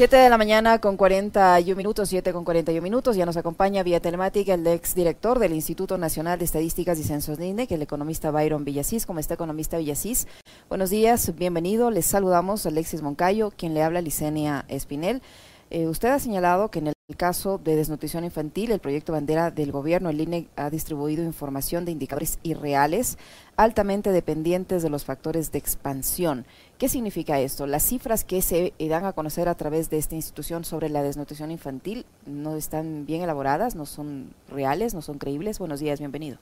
7 de la mañana con 41 minutos, 7 con 41 minutos. Ya nos acompaña vía telemática el ex director del Instituto Nacional de Estadísticas y Censos que el economista Byron Villasís. ¿Cómo está, economista Villasís? Buenos días, bienvenido. Les saludamos Alexis Moncayo, quien le habla Licenia Espinel. Eh, usted ha señalado que en el caso de desnutrición infantil, el proyecto bandera del gobierno, el INE, ha distribuido información de indicadores irreales, altamente dependientes de los factores de expansión. ¿Qué significa esto? Las cifras que se dan a conocer a través de esta institución sobre la desnutrición infantil no están bien elaboradas, no son reales, no son creíbles. Buenos días, bienvenido.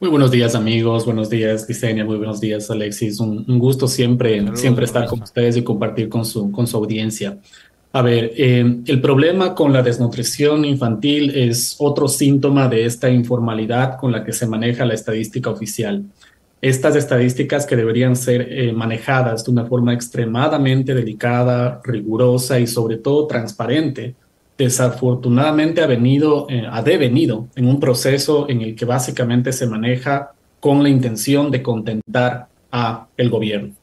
Muy buenos días amigos, buenos días Diseña, muy buenos días Alexis. Un, gusto siempre, siempre estar con ustedes y compartir con su, con su audiencia. A ver, eh, el problema con la desnutrición infantil es otro síntoma de esta informalidad con la que se maneja la estadística oficial. Estas estadísticas que deberían ser eh, manejadas de una forma extremadamente delicada, rigurosa y sobre todo transparente, desafortunadamente ha venido, eh, ha devenido en un proceso en el que básicamente se maneja con la intención de contentar a el gobierno.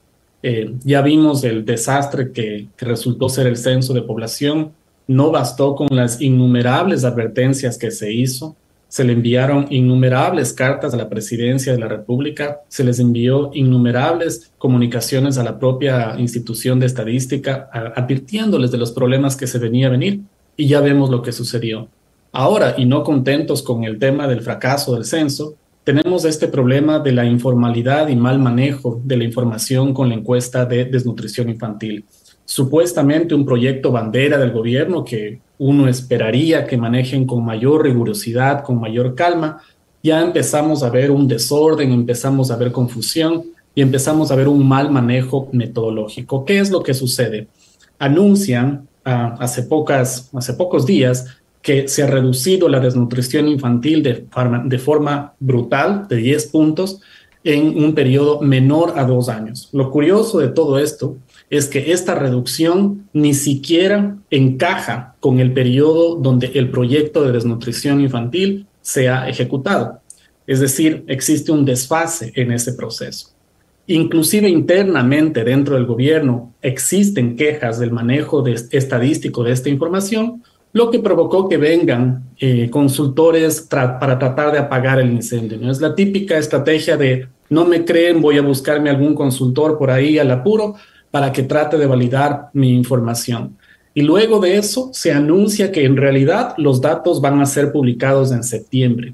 Eh, ya vimos el desastre que, resultó ser el censo de población. No bastó con las innumerables advertencias que se hizo. Se le enviaron innumerables cartas a la presidencia de la República, se les envió innumerables comunicaciones a la propia institución de estadística, advirtiéndoles de los problemas que se venía a venir. Y ya vemos lo que sucedió. Ahora, y no contentos con el tema del fracaso del censo, tenemos este problema de la informalidad y mal manejo de la información con la encuesta de desnutrición infantil. Supuestamente un proyecto bandera del gobierno que uno esperaría que manejen con mayor rigurosidad, con mayor calma, ya empezamos a ver un desorden, empezamos a ver confusión y empezamos a ver un mal manejo metodológico. ¿Qué es lo que sucede? Anuncian ah, hace, pocas, hace pocos días que se ha reducido la desnutrición infantil de de forma brutal, de 10 puntos, en un periodo menor a dos años. Lo curioso de todo esto es que esta reducción ni siquiera encaja con el periodo donde el proyecto de desnutrición infantil se ha ejecutado. Es decir, existe un desfase en ese proceso. Inclusive internamente dentro del gobierno existen quejas del manejo estadístico de esta información, lo que provocó que vengan eh, consultores para tratar de apagar el incendio. Es la típica estrategia de no me creen, voy a buscarme algún consultor por ahí al apuro para que trate de validar mi información. Y luego de eso se anuncia que en realidad los datos van a ser publicados en septiembre.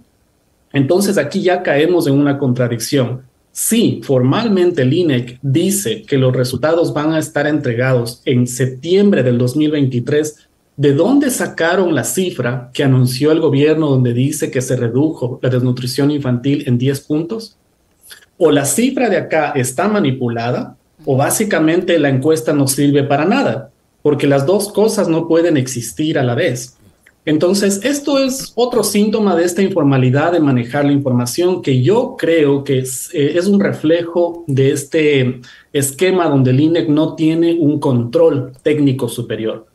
Entonces aquí ya caemos en una contradicción. Sí, formalmente el INEC dice que los resultados van a estar entregados en septiembre del 2023, ¿De dónde sacaron la cifra que anunció el gobierno donde dice que se redujo la desnutrición infantil en 10 puntos? O la cifra de acá está manipulada o básicamente la encuesta no sirve para nada, porque las dos cosas no pueden existir a la vez. Entonces, esto es otro síntoma de esta informalidad de manejar la información que yo creo que es, eh, un reflejo de este esquema donde el INEC no tiene un control técnico superior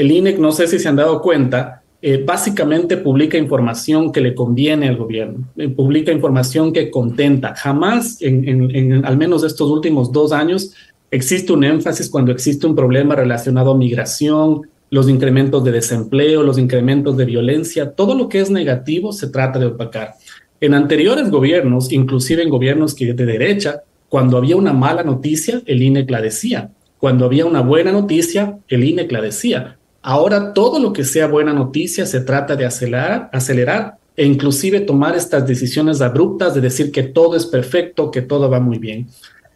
el INEC, no sé si se han dado cuenta, eh, básicamente publica información que le conviene al gobierno, eh, publica información que contenta. Jamás, en, al menos estos últimos dos años, existe un énfasis cuando existe un problema relacionado a migración, los incrementos de desempleo, los incrementos de violencia, todo lo que es negativo se trata de opacar. En anteriores gobiernos, inclusive en gobiernos de derecha, cuando había una mala noticia, el INEC la decía. Cuando había una buena noticia, el INEC la decía. Ahora todo lo que sea buena noticia se trata de acelerar, acelerar e inclusive tomar estas decisiones abruptas de decir que todo es perfecto, que todo va muy bien.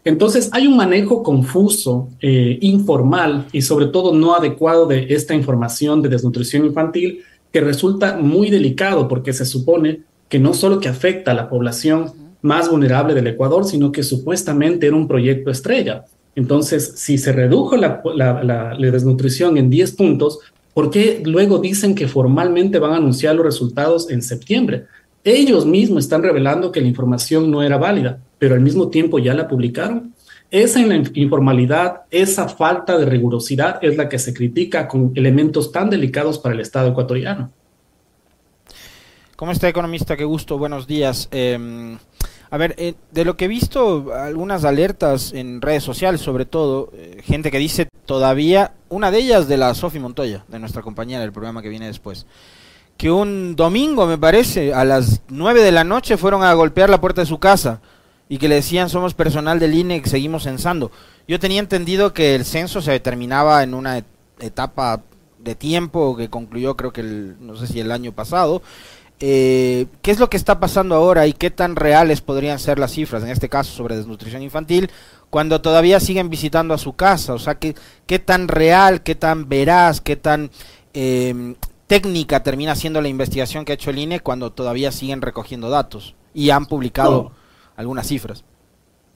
Entonces hay un manejo confuso, eh, informal y sobre todo no adecuado de esta información de desnutrición infantil que resulta muy delicado porque se supone que no solo que afecta a la población más vulnerable del Ecuador, sino que supuestamente era un proyecto estrella. Entonces, si se redujo la, desnutrición en 10 puntos, ¿por qué luego dicen que formalmente van a anunciar los resultados en septiembre? Ellos mismos están revelando que la información no era válida, pero al mismo tiempo ya la publicaron. Esa informalidad, esa falta de rigurosidad es la que se critica con elementos tan delicados para el Estado ecuatoriano. ¿Cómo está, economista? Qué gusto, buenos días. Em, A ver, eh, de lo que he visto, algunas alertas en redes sociales, sobre todo, eh, gente que dice todavía, una de ellas de la Sofi Montoya, de nuestra compañera del programa que viene después, que un domingo, me parece, a las 9 de la noche fueron a golpear la puerta de su casa y que le decían somos personal del INE que seguimos censando. Yo tenía entendido que el censo se determinaba en una etapa de tiempo que concluyó creo que el, no sé si el año pasado. Eh, ¿Qué es lo que está pasando ahora y qué tan reales podrían ser las cifras, en este caso sobre desnutrición infantil, cuando todavía siguen visitando a su casa? O sea, ¿qué, qué tan real, qué tan veraz, qué tan em, técnica termina siendo la investigación que ha hecho el INE cuando todavía siguen recogiendo datos y han publicado algunas cifras?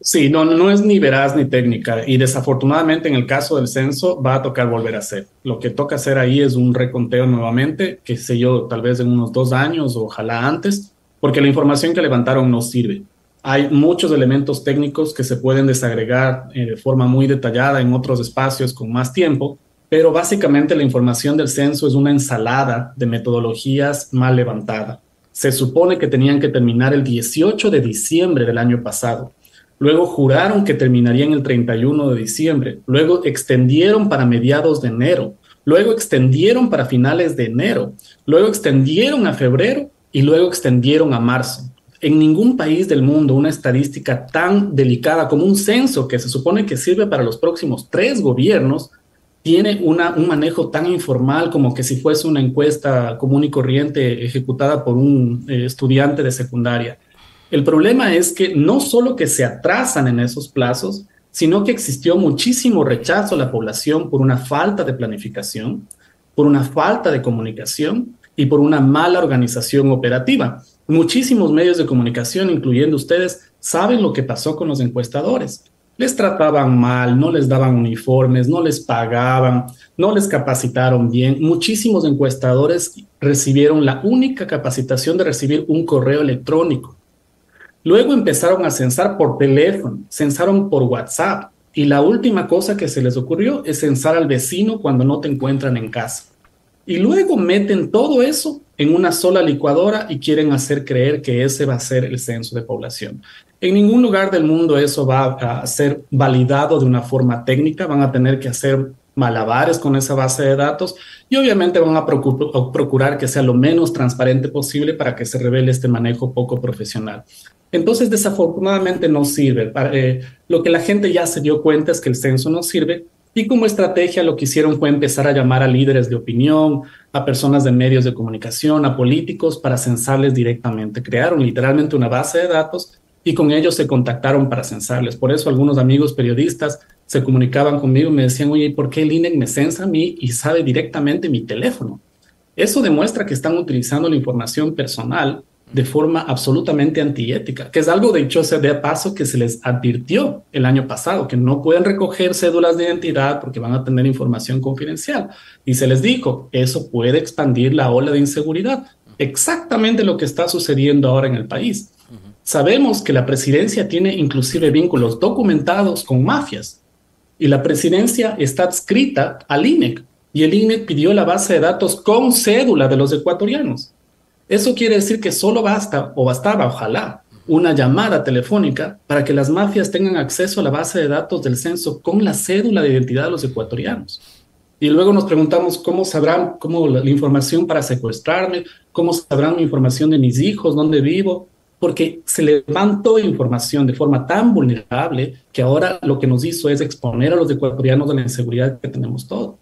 Sí, no, no es ni veraz ni técnica y desafortunadamente en el caso del censo va a tocar volver a hacer. Lo que toca hacer ahí es un reconteo nuevamente, que sé yo, tal vez en unos dos años, ojalá antes, porque la información que levantaron no sirve. Hay muchos elementos técnicos que se pueden desagregar eh, de forma muy detallada en otros espacios con más tiempo, pero básicamente la información del censo es una ensalada de metodologías mal levantada. Se supone que tenían que terminar el 18 de diciembre del año pasado Luego juraron que terminarían el 31 de diciembre. Luego extendieron para mediados de enero. Luego extendieron para finales de enero. Luego extendieron a febrero y luego extendieron a marzo. En ningún país del mundo una estadística tan delicada como un censo que se supone que sirve para los próximos tres gobiernos tiene una, un manejo tan informal como que si fuese una encuesta común y corriente ejecutada por un eh, estudiante de secundaria. El problema es que no solo que se atrasan en esos plazos, sino que existió muchísimo rechazo a la población por una falta de planificación, por una falta de comunicación y por una mala organización operativa. Muchísimos medios de comunicación, incluyendo ustedes, saben lo que pasó con los encuestadores. Les trataban mal, no les daban uniformes, no les pagaban, no les capacitaron bien. Muchísimos encuestadores recibieron la única capacitación de recibir un correo electrónico. Luego empezaron a censar por teléfono, censaron por WhatsApp y la última cosa que se les ocurrió es censar al vecino cuando no te encuentran en casa. Y luego meten todo eso en una sola licuadora y quieren hacer creer que ese va a ser el censo de población. En ningún lugar del mundo eso va a ser validado de una forma técnica, van a tener que hacer malabares con esa base de datos y obviamente van a procurar que sea lo menos transparente posible para que se revele este manejo poco profesional. Entonces, desafortunadamente no sirve. Eh, lo que la gente ya se dio cuenta es que el censo no sirve y como estrategia lo que hicieron fue empezar a llamar a líderes de opinión, a personas de medios de comunicación, a políticos para censarles directamente. Crearon literalmente una base de datos y con ellos se contactaron para censarles. Por eso algunos amigos periodistas se comunicaban conmigo y me decían, oye, ¿por qué el INEC me censa a mí y sabe directamente mi teléfono? Eso demuestra que están utilizando la información personal de forma absolutamente antiética, que es algo de hecho de paso que se les advirtió el año pasado, que no pueden recoger cédulas de identidad porque van a tener información confidencial. Y se les dijo, eso puede expandir la ola de inseguridad. Exactamente lo que está sucediendo ahora en el país. Sabemos que la presidencia tiene inclusive vínculos documentados con mafias y la presidencia está adscrita al INEC y el INEC pidió la base de datos con cédula de los ecuatorianos. Eso quiere decir que solo basta o bastaba, ojalá, una llamada telefónica para que las mafias tengan acceso a la base de datos del censo con la cédula de identidad de los ecuatorianos. Y luego nos preguntamos cómo sabrán cómo la, información para secuestrarme, cómo sabrán mi información de mis hijos, dónde vivo, porque se levantó información de forma tan vulnerable que ahora lo que nos hizo es exponer a los ecuatorianos a la inseguridad que tenemos todos.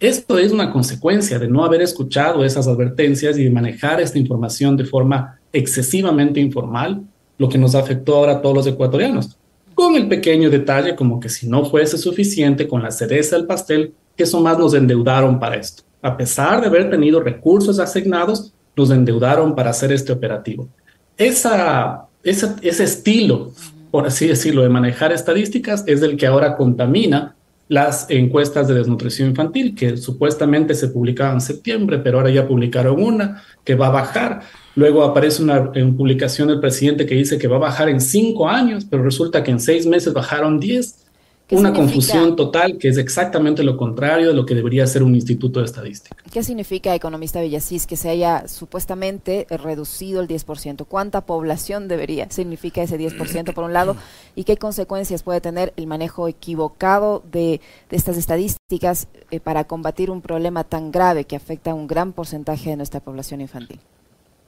Esto es una consecuencia de no haber escuchado esas advertencias y de manejar esta información de forma excesivamente informal, lo que nos afectó ahora a todos los ecuatorianos. Con el pequeño detalle como que si no fuese suficiente con la cereza del pastel, que eso más nos endeudaron para esto. A pesar de haber tenido recursos asignados, nos endeudaron para hacer este operativo. Esa, ese estilo, por así decirlo, de manejar estadísticas es el que ahora contamina las encuestas de desnutrición infantil, que supuestamente se publicaban en septiembre, pero ahora ya publicaron una que va a bajar. Luego aparece una publicación del presidente que dice que va a bajar en cinco años, pero resulta que en seis meses bajaron diez. Una confusión total que es exactamente lo contrario de lo que debería ser un instituto de estadística. ¿Qué significa, economista Villasís, que se haya supuestamente reducido el 10%? ¿Cuánta población debería significa ese 10% por un lado? ¿Y qué consecuencias puede tener el manejo equivocado de, estas estadísticas eh, para combatir un problema tan grave que afecta a un gran porcentaje de nuestra población infantil?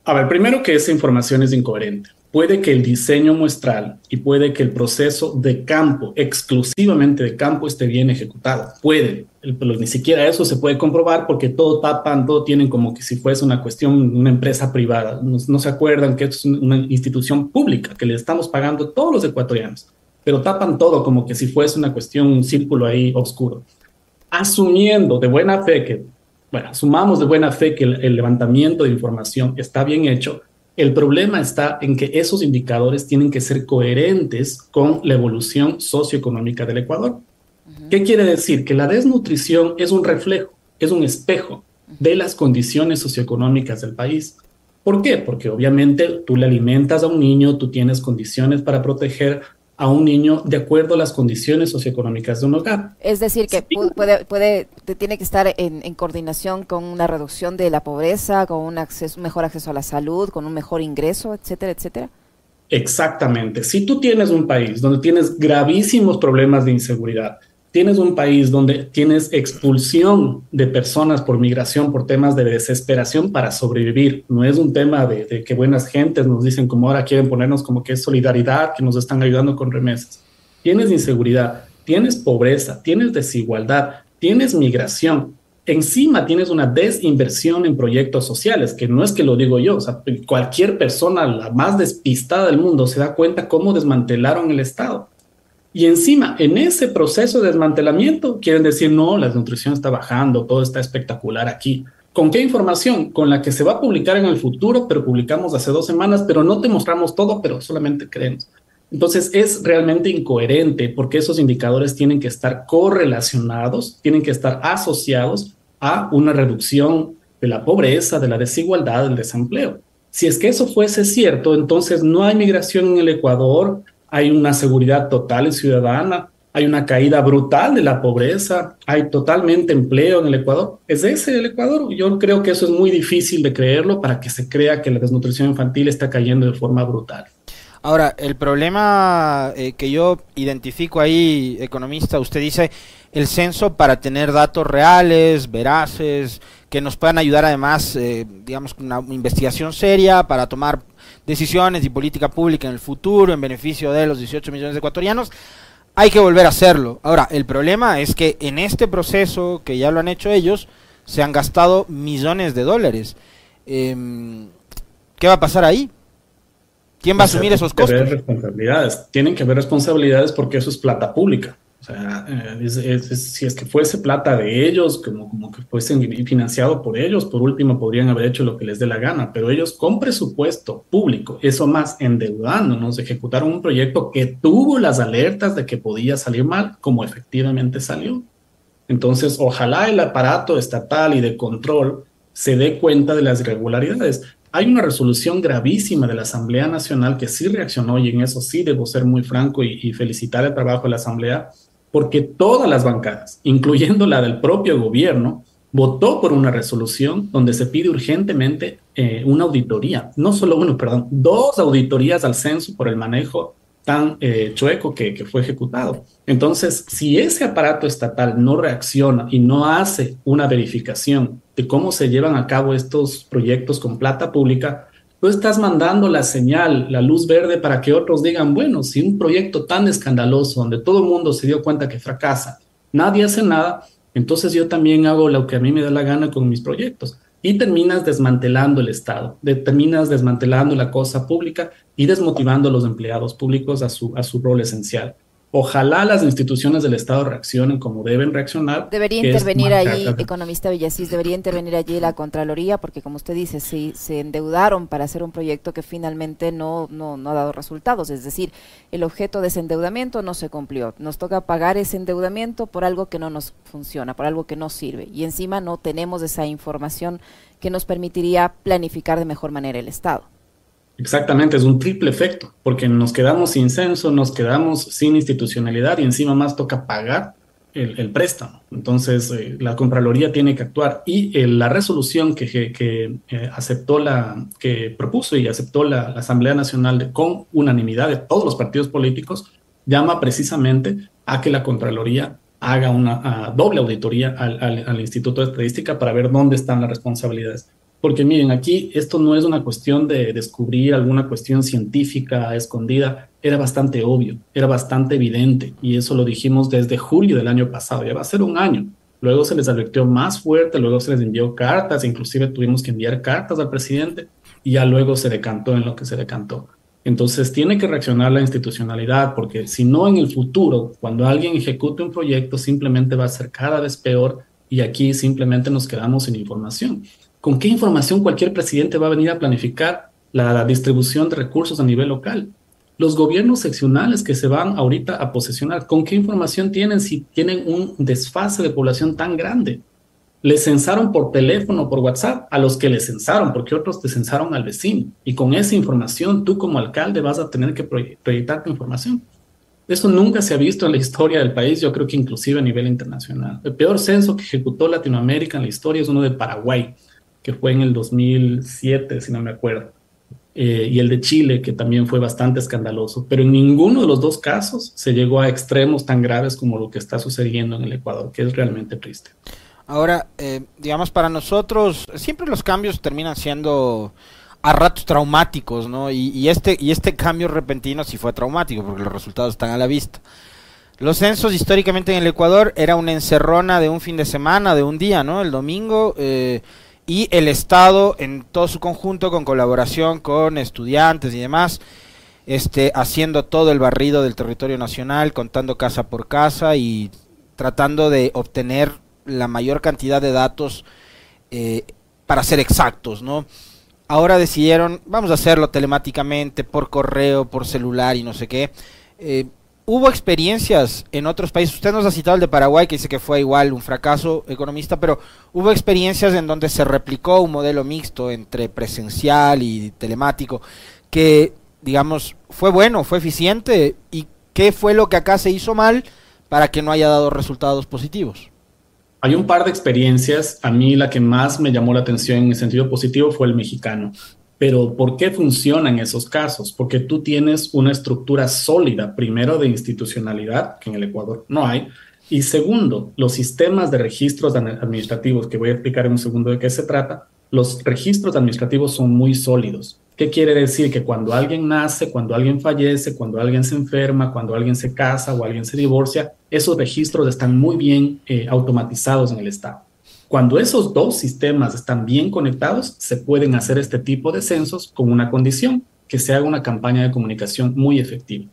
A ver, primero que esa información es incoherente puede que el diseño muestral y puede que el proceso de campo, exclusivamente de campo, esté bien ejecutado. Puede, pero ni siquiera eso se puede comprobar porque todo tapan, todo tienen como que si fuese una cuestión, una empresa privada. No, se acuerdan que es una institución pública que le estamos pagando todos los ecuatorianos, pero tapan todo como que si fuese una cuestión, un círculo ahí oscuro. Asumiendo de buena fe que, bueno, asumamos de buena fe que el levantamiento de información está bien hecho, el problema está en que esos indicadores tienen que ser coherentes con la evolución socioeconómica del Ecuador. ¿Qué quiere decir? Que la desnutrición es un reflejo, es un espejo de las condiciones socioeconómicas del país. ¿Por qué? Porque obviamente tú le alimentas a un niño, tú tienes condiciones para proteger a un niño de acuerdo a las condiciones socioeconómicas de un hogar. Es decir, que puede, puede, tiene que estar en, coordinación con una reducción de la pobreza, con un, acceso, mejor acceso a la salud, con un mejor ingreso, etcétera, etcétera. Exactamente. Si tú tienes un país donde tienes gravísimos problemas de inseguridad, tienes un país donde tienes expulsión de personas por migración, por temas de desesperación para sobrevivir. No es un tema de, que buenas gentes nos dicen como ahora quieren ponernos como que es solidaridad, que nos están ayudando con remesas. Tienes inseguridad, tienes pobreza, tienes desigualdad, tienes migración. Encima tienes una desinversión en proyectos sociales, que no es que lo digo yo, o sea, cualquier persona, la más despistada del mundo, se da cuenta cómo desmantelaron el Estado y encima, en ese proceso de desmantelamiento, quieren decir, no, la nutrición está bajando, todo está espectacular aquí. ¿Con qué información? Con la que se va a publicar en el futuro, pero publicamos hace dos semanas, pero no te mostramos todo, pero solamente creemos. Entonces es realmente incoherente porque esos indicadores tienen que estar correlacionados, tienen que estar asociados a una reducción de la pobreza, de la desigualdad, del desempleo. Si es que eso fuese cierto, entonces no hay migración en el Ecuador, hay una seguridad total y ciudadana, hay una caída brutal de la pobreza, hay totalmente empleo en el Ecuador. ¿Es ese el Ecuador? Yo creo que eso es muy difícil de creerlo para que se crea que la desnutrición infantil está cayendo de forma brutal. Ahora, el problema eh, que yo identifico ahí, economista, usted dice el censo para tener datos reales, veraces, que nos puedan ayudar además, eh, digamos, una investigación seria para tomar decisiones y política pública en el futuro en beneficio de los 18 millones de ecuatorianos, hay que volver a hacerlo. Ahora, el problema es que en este proceso, que ya lo han hecho ellos, se han gastado millones de dólares. Em, ¿Qué va a pasar ahí? ¿Quién va a asumir esos costos? responsabilidades. Tienen que haber responsabilidades porque eso es plata pública. O sea, eh, si es que fuese plata de ellos, como, como que fuesen financiado por ellos, por último podrían haber hecho lo que les dé la gana, pero ellos con presupuesto público, eso más endeudándonos, ejecutaron un proyecto que tuvo las alertas de que podía salir mal, como efectivamente salió. Entonces, ojalá el aparato estatal y de control se dé cuenta de las irregularidades. Hay una resolución gravísima de la Asamblea Nacional que sí reaccionó y en eso sí debo ser muy franco y, y felicitar el trabajo de la Asamblea, porque todas las bancadas, incluyendo la del propio gobierno, votó por una resolución donde se pide urgentemente eh, una auditoría, no solo uno, perdón, dos auditorías al censo por el manejo tan eh, chueco que, que, fue ejecutado. Entonces, si ese aparato estatal no reacciona y no hace una verificación de cómo se llevan a cabo estos proyectos con plata pública, tú estás mandando la señal, la luz verde para que otros digan, bueno, si un proyecto tan escandaloso donde todo el mundo se dio cuenta que fracasa, nadie hace nada, entonces yo también hago lo que a mí me da la gana con mis proyectos. Y terminas desmantelando el Estado, terminas desmantelando la cosa pública y desmotivando a los empleados públicos a su, a su rol esencial. Ojalá las instituciones del Estado reaccionen como deben reaccionar. Debería intervenir ahí, economista Villasís, debería intervenir allí la Contraloría, porque como usted dice, si se endeudaron para hacer un proyecto que finalmente no, no, no ha dado resultados. Es decir, el objeto de ese endeudamiento no se cumplió. Nos toca pagar ese endeudamiento por algo que no nos funciona, por algo que no sirve. Y encima no tenemos esa información que nos permitiría planificar de mejor manera el Estado. Exactamente, es un triple efecto, porque nos quedamos sin censo, nos quedamos sin institucionalidad y encima más toca pagar el, préstamo. Entonces, eh, la Contraloría tiene que actuar y eh, la resolución que, que eh, aceptó la, que propuso y aceptó la, Asamblea Nacional con unanimidad de todos los partidos políticos, llama precisamente a que la Contraloría haga una doble auditoría al, al Instituto de Estadística para ver dónde están las responsabilidades. Porque miren, aquí esto no es una cuestión de descubrir alguna cuestión científica escondida, era bastante obvio, era bastante evidente, y eso lo dijimos desde julio del año pasado, ya va a ser un año. Luego se les advirtió más fuerte, luego se les envió cartas, inclusive tuvimos que enviar cartas al presidente, y ya luego se decantó en lo que se decantó. Entonces tiene que reaccionar la institucionalidad, porque si no en el futuro, cuando alguien ejecute un proyecto, simplemente va a ser cada vez peor y aquí simplemente nos quedamos sin información. ¿Con qué información cualquier presidente va a venir a planificar la distribución de recursos a nivel local? Los gobiernos seccionales que se van ahorita a posesionar, ¿con qué información tienen si tienen un desfase de población tan grande? Les censaron por teléfono, por WhatsApp, a los que les censaron, porque otros te censaron al vecino. Y con esa información, tú como alcalde vas a tener que proyectar tu información. Eso nunca se ha visto en la historia del país, yo creo que inclusive a nivel internacional. El peor censo que ejecutó Latinoamérica en la historia es uno de Paraguay, que fue en el 2007, si no me acuerdo, eh, y el de Chile, que también fue bastante escandaloso, pero en ninguno de los dos casos se llegó a extremos tan graves como lo que está sucediendo en el Ecuador, que es realmente triste. Ahora, eh, digamos, para nosotros, siempre los cambios terminan siendo a ratos traumáticos, ¿no? Y, este, y este cambio repentino sí fue traumático, porque los resultados están a la vista. Los censos históricamente en el Ecuador era una encerrona de un fin de semana, de un día, ¿no? El domingo. Eh, y el Estado en todo su conjunto con colaboración con estudiantes y demás, este, haciendo todo el barrido del territorio nacional, contando casa por casa y tratando de obtener la mayor cantidad de datos eh, para ser exactos, ¿no? Ahora decidieron, vamos a hacerlo telemáticamente, por correo, por celular y no sé qué. Eh, hubo experiencias en otros países. Usted nos ha citado el de Paraguay, que dice que fue igual un fracaso economista, pero hubo experiencias en donde se replicó un modelo mixto entre presencial y telemático, que, digamos, fue bueno, fue eficiente. ¿Y qué fue lo que acá se hizo mal para que no haya dado resultados positivos? Hay un par de experiencias. A mí la que más me llamó la atención en el sentido positivo fue el mexicano. Pero ¿por qué funcionan esos casos? Porque tú tienes una estructura sólida, primero de institucionalidad, que en el Ecuador no hay, y segundo, los sistemas de registros administrativos, que voy a explicar en un segundo de qué se trata, los registros administrativos son muy sólidos. ¿Qué quiere decir? Que cuando alguien nace, cuando alguien fallece, cuando alguien se enferma, cuando alguien se casa o alguien se divorcia, esos registros están muy bien eh, automatizados en el Estado. Cuando esos dos sistemas están bien conectados, se pueden hacer este tipo de censos con una condición, que se haga una campaña de comunicación muy efectiva.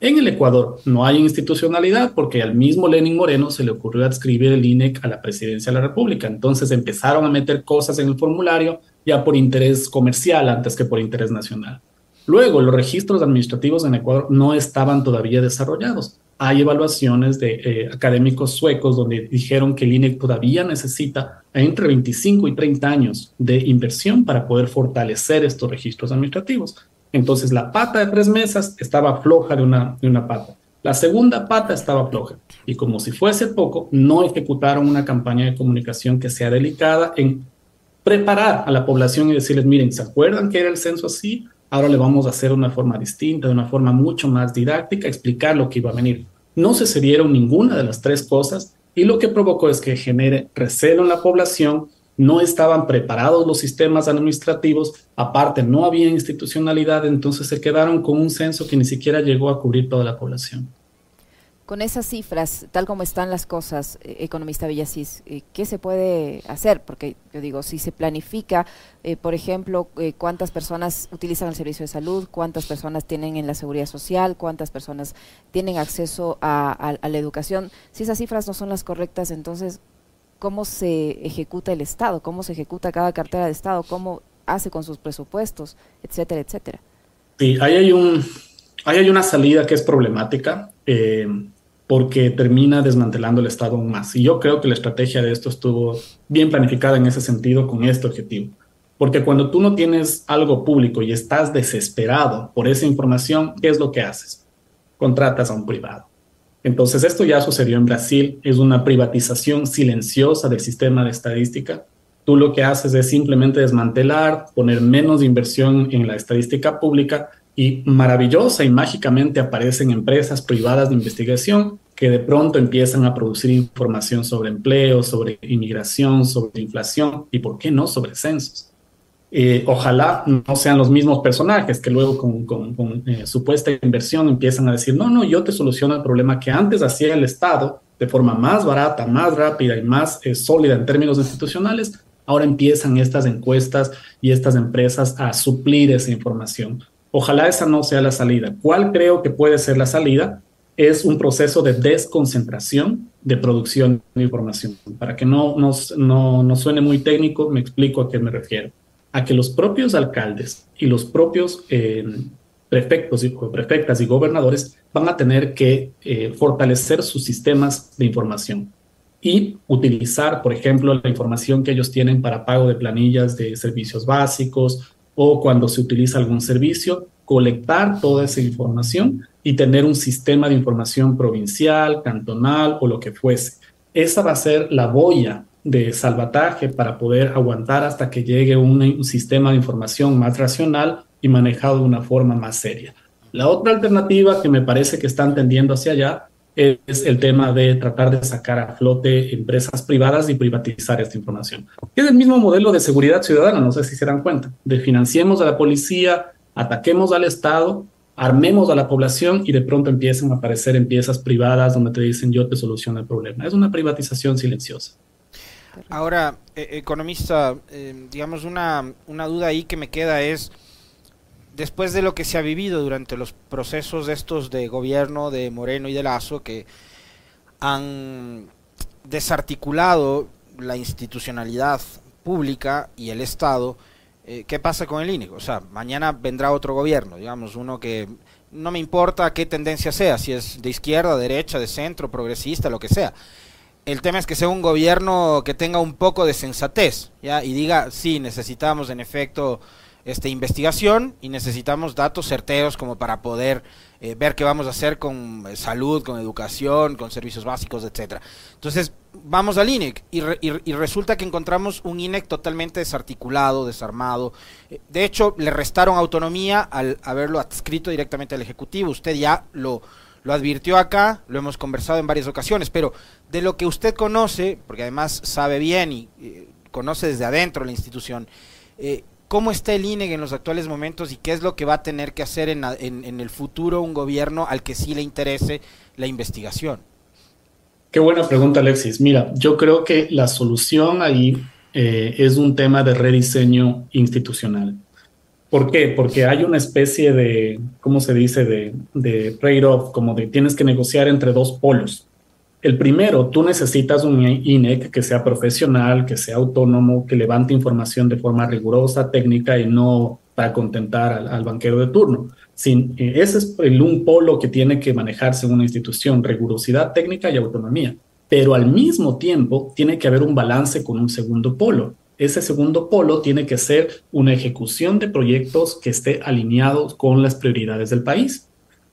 En el Ecuador no hay institucionalidad porque al mismo Lenin Moreno se le ocurrió adscribir el INEC a la presidencia de la República. Entonces empezaron a meter cosas en el formulario ya por interés comercial antes que por interés nacional. Luego, los registros administrativos en Ecuador no estaban todavía desarrollados hay evaluaciones de eh, académicos suecos donde dijeron que el INE todavía necesita entre 25 y 30 años de inversión para poder fortalecer estos registros administrativos. Entonces, la pata de tres mesas estaba floja de una, de una pata. La segunda pata estaba floja. Y como si fuese poco, no ejecutaron una campaña de comunicación que sea delicada en preparar a la población y decirles, miren, ¿se acuerdan que era el censo así? Ahora le vamos a hacer de una forma distinta, de una forma mucho más didáctica, explicar lo que iba a venir. No se cedieron ninguna de las tres cosas y lo que provocó es que genere recelo en la población, no estaban preparados los sistemas administrativos, aparte no había institucionalidad, entonces se quedaron con un censo que ni siquiera llegó a cubrir toda la población. Con esas cifras, tal como están las cosas, eh, economista Villasís, eh, ¿qué se puede hacer? Porque yo digo, si se planifica, eh, por ejemplo, cuántas personas utilizan el servicio de salud, cuántas personas tienen en la seguridad social, cuántas personas tienen acceso a, la educación, si esas cifras no son las correctas, entonces, ¿cómo se ejecuta el Estado? ¿Cómo se ejecuta cada cartera de Estado? ¿Cómo hace con sus presupuestos? Etcétera, etcétera. Sí, ahí hay un... Ahí hay una salida que es problemática porque termina desmantelando el Estado aún más. Y yo creo que la estrategia de esto estuvo bien planificada en ese sentido con este objetivo. Porque cuando tú no tienes algo público y estás desesperado por esa información, ¿qué es lo que haces? Contratas a un privado. Entonces, esto ya sucedió en Brasil, es una privatización silenciosa del sistema de estadística. Tú lo que haces es simplemente desmantelar, poner menos inversión en la estadística pública y maravillosa y mágicamente aparecen empresas privadas de investigación que de pronto empiezan a producir información sobre empleo, sobre inmigración, sobre inflación y, ¿por qué no?, sobre censos. Eh, ojalá no sean los mismos personajes que luego con, eh, supuesta inversión empiezan a decir, no, no, yo te soluciono el problema que antes hacía el Estado de forma más barata, más rápida y más eh, sólida en términos institucionales. Ahora empiezan estas encuestas y estas empresas a suplir esa información. Ojalá esa no sea la salida. ¿Cuál creo que puede ser la salida? Es un proceso de desconcentración de producción de información. Para que no, no, no, no suene muy técnico, me explico a qué me refiero a que los propios alcaldes y los propios eh, prefectos y prefectas y gobernadores van a tener que eh, fortalecer sus sistemas de información y utilizar, por ejemplo, la información que ellos tienen para pago de planillas de servicios básicos o cuando se utiliza algún servicio, colectar toda esa información y tener un sistema de información provincial, cantonal o lo que fuese. Esa va a ser la boya de salvataje para poder aguantar hasta que llegue un, sistema de información más racional y manejado de una forma más seria. La otra alternativa que me parece que están tendiendo hacia allá es el tema de tratar de sacar a flote empresas privadas y privatizar esta información. Es el mismo modelo de seguridad ciudadana, no sé si se dan cuenta, de financiemos a la policía, ataquemos al Estado, armemos a la población y de pronto empiezan a aparecer empresas privadas donde te dicen yo te soluciono el problema. Es una privatización silenciosa. Ahora, eh, economista, eh, digamos, una, una duda ahí que me queda es, después de lo que se ha vivido durante los procesos estos de gobierno de Moreno y de Lazo, que han desarticulado la institucionalidad pública y el Estado, eh, ¿qué pasa con el INE? O sea, mañana vendrá otro gobierno, digamos, uno que no me importa qué tendencia sea, si es de izquierda, derecha, de centro, progresista, lo que sea el tema es que sea un gobierno que tenga un poco de sensatez, ¿ya? Y diga, sí, necesitamos en efecto esta investigación y necesitamos datos certeros como para poder eh, ver qué vamos a hacer con eh, salud, con educación, con servicios básicos, etcétera. Entonces, vamos al INEC y, y, resulta que encontramos un INEC totalmente desarticulado, desarmado. Eh, de hecho, le restaron autonomía al haberlo adscrito directamente al Ejecutivo. Usted ya lo lo advirtió acá, lo hemos conversado en varias ocasiones, pero de lo que usted conoce, porque además sabe bien y conoce desde adentro la institución, eh, ¿cómo está el INEG en los actuales momentos y qué es lo que va a tener que hacer en, en, el futuro un gobierno al que sí le interese la investigación? Qué buena pregunta, Alexis. Mira, yo creo que la solución ahí eh, es un tema de rediseño institucional. ¿Por qué? Porque hay una especie de, ¿cómo se dice?, de, de trade-off, como de tienes que negociar entre dos polos. El primero, tú necesitas un INEC que sea profesional, que sea autónomo, que levante información de forma rigurosa, técnica y no para contentar al, banquero de turno. Sin, eh, ese es el, un polo que tiene que manejarse en una institución, rigurosidad técnica y autonomía. Pero al mismo tiempo tiene que haber un balance con un segundo polo, ese segundo polo tiene que ser una ejecución de proyectos que esté alineados con las prioridades del país.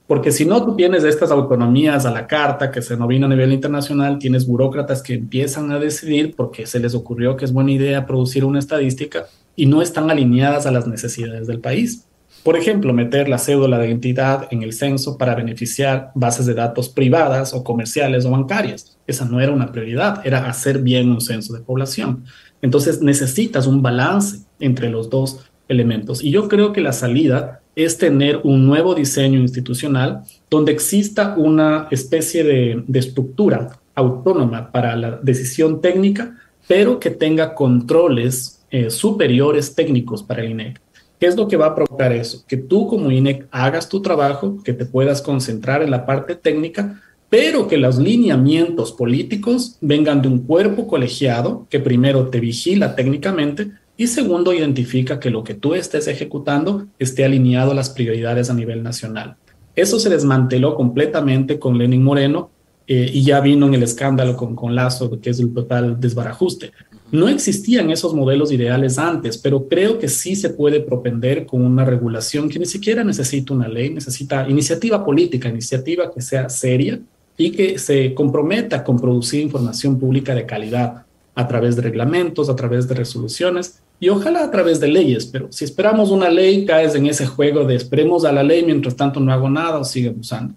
Porque si no, tú tienes estas autonomías a la carta que se novina a nivel internacional, tienes burócratas que empiezan a decidir porque se les ocurrió que es buena idea producir una estadística y no están alineadas a las necesidades del país. Por ejemplo, meter la cédula de identidad en el censo para beneficiar bases de datos privadas o comerciales o bancarias. Esa no era una prioridad, era hacer bien un censo de población. Entonces necesitas un balance entre los dos elementos. Y yo creo que la salida es tener un nuevo diseño institucional donde exista una especie de, estructura autónoma para la decisión técnica, pero que tenga controles eh, superiores técnicos para el INEC. ¿Qué es lo que va a provocar eso? Que tú como INEC hagas tu trabajo, que te puedas concentrar en la parte técnica, pero que los lineamientos políticos vengan de un cuerpo colegiado que primero te vigila técnicamente y segundo identifica que lo que tú estés ejecutando esté alineado a las prioridades a nivel nacional. Eso se desmanteló completamente con Lenin Moreno eh, y ya vino en el escándalo con, con Lazo, que es el total desbarajuste. No existían esos modelos ideales antes, pero creo que sí se puede propender con una regulación que ni siquiera necesita una ley, necesita iniciativa política, iniciativa que sea seria y que se comprometa con producir información pública de calidad a través de reglamentos, a través de resoluciones y ojalá a través de leyes, pero si esperamos una ley, caes en ese juego de esperemos a la ley, mientras tanto no hago nada o sigue abusando.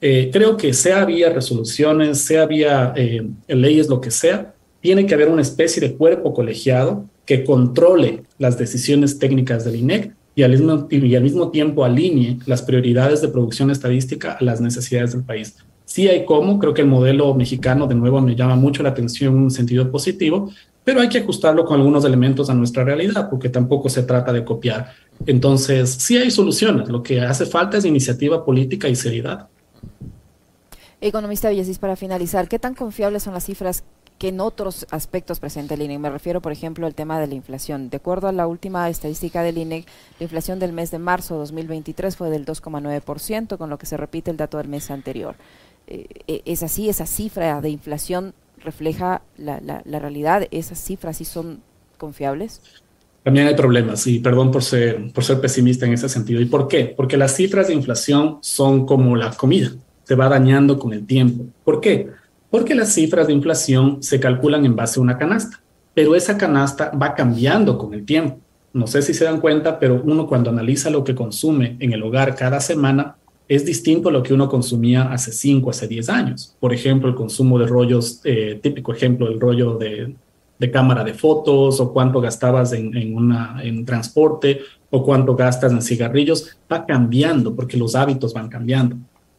Eh, creo que sea vía resoluciones, sea vía eh, leyes, lo que sea, tiene que haber una especie de cuerpo colegiado que controle las decisiones técnicas del INEC y al mismo, y al mismo tiempo alinee las prioridades de producción estadística a las necesidades del país. Sí hay cómo, creo que el modelo mexicano de nuevo me llama mucho la atención en un sentido positivo, pero hay que ajustarlo con algunos elementos a nuestra realidad, porque tampoco se trata de copiar. Entonces, sí hay soluciones, lo que hace falta es iniciativa política y seriedad. Economista Villasís, para finalizar, ¿qué tan confiables son las cifras que en otros aspectos presenta el INEC. Me refiero, por ejemplo, al tema de la inflación. De acuerdo a la última estadística del INEC, la inflación del mes de marzo de 2023 fue del 2,9%, con lo que se repite el dato del mes anterior. Eh, eh, ¿Es así? ¿Esa cifra de inflación refleja la, realidad? ¿Esas cifras sí son confiables? También hay problemas y perdón por ser, por ser pesimista en ese sentido. ¿Y por qué? Porque las cifras de inflación son como la comida, se va dañando con el tiempo. ¿Por qué? porque las cifras de inflación se calculan en base a una canasta, pero esa canasta va cambiando con el tiempo. No sé si se dan cuenta, pero uno cuando analiza lo que consume en el hogar cada semana, es distinto a lo que uno consumía hace 5, hace 10 años. Por ejemplo, el consumo de rollos, eh, típico ejemplo, el rollo de, cámara de fotos o cuánto gastabas en, en, transporte o cuánto gastas en cigarrillos, va cambiando porque los hábitos van cambiando.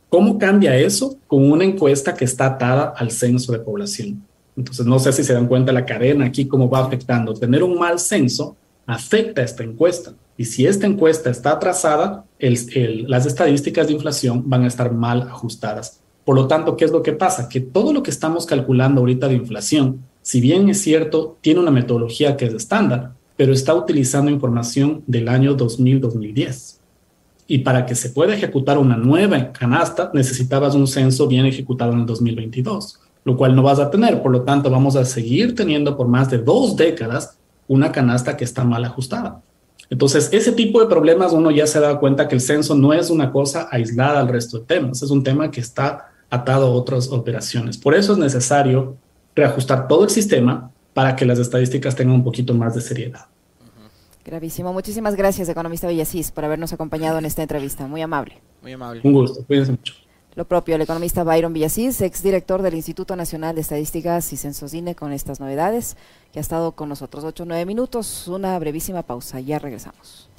¿Cómo cambia eso? Con una encuesta que está atada al censo de población. Entonces, no sé si se dan cuenta la cadena aquí, cómo va afectando. Tener un mal censo afecta esta encuesta. Y si esta encuesta está atrasada, las estadísticas de inflación van a estar mal ajustadas. Por lo tanto, ¿qué es lo que pasa? Que todo lo que estamos calculando ahorita de inflación, si bien es cierto, tiene una metodología que es estándar, pero está utilizando información del año 2000-2010 y para que se pueda ejecutar una nueva canasta necesitabas un censo bien ejecutado en el 2022, lo cual no vas a tener. Por lo tanto, vamos a seguir teniendo por más de dos décadas una canasta que está mal ajustada. Entonces, ese tipo de problemas uno ya se da cuenta que el censo no es una cosa aislada al resto de temas, es un tema que está atado a otras operaciones. Por eso es necesario reajustar todo el sistema para que las estadísticas tengan un poquito más de seriedad. Gravísimo. Muchísimas gracias, economista Villasís, por habernos acompañado en esta entrevista. Muy amable. Muy amable. Un gusto. Cuídense mucho. Lo propio, el economista Byron Villasís, exdirector del Instituto Nacional de Estadísticas y Censosine, con estas novedades, que ha estado con nosotros ocho o nueve minutos. Una brevísima pausa. Ya regresamos.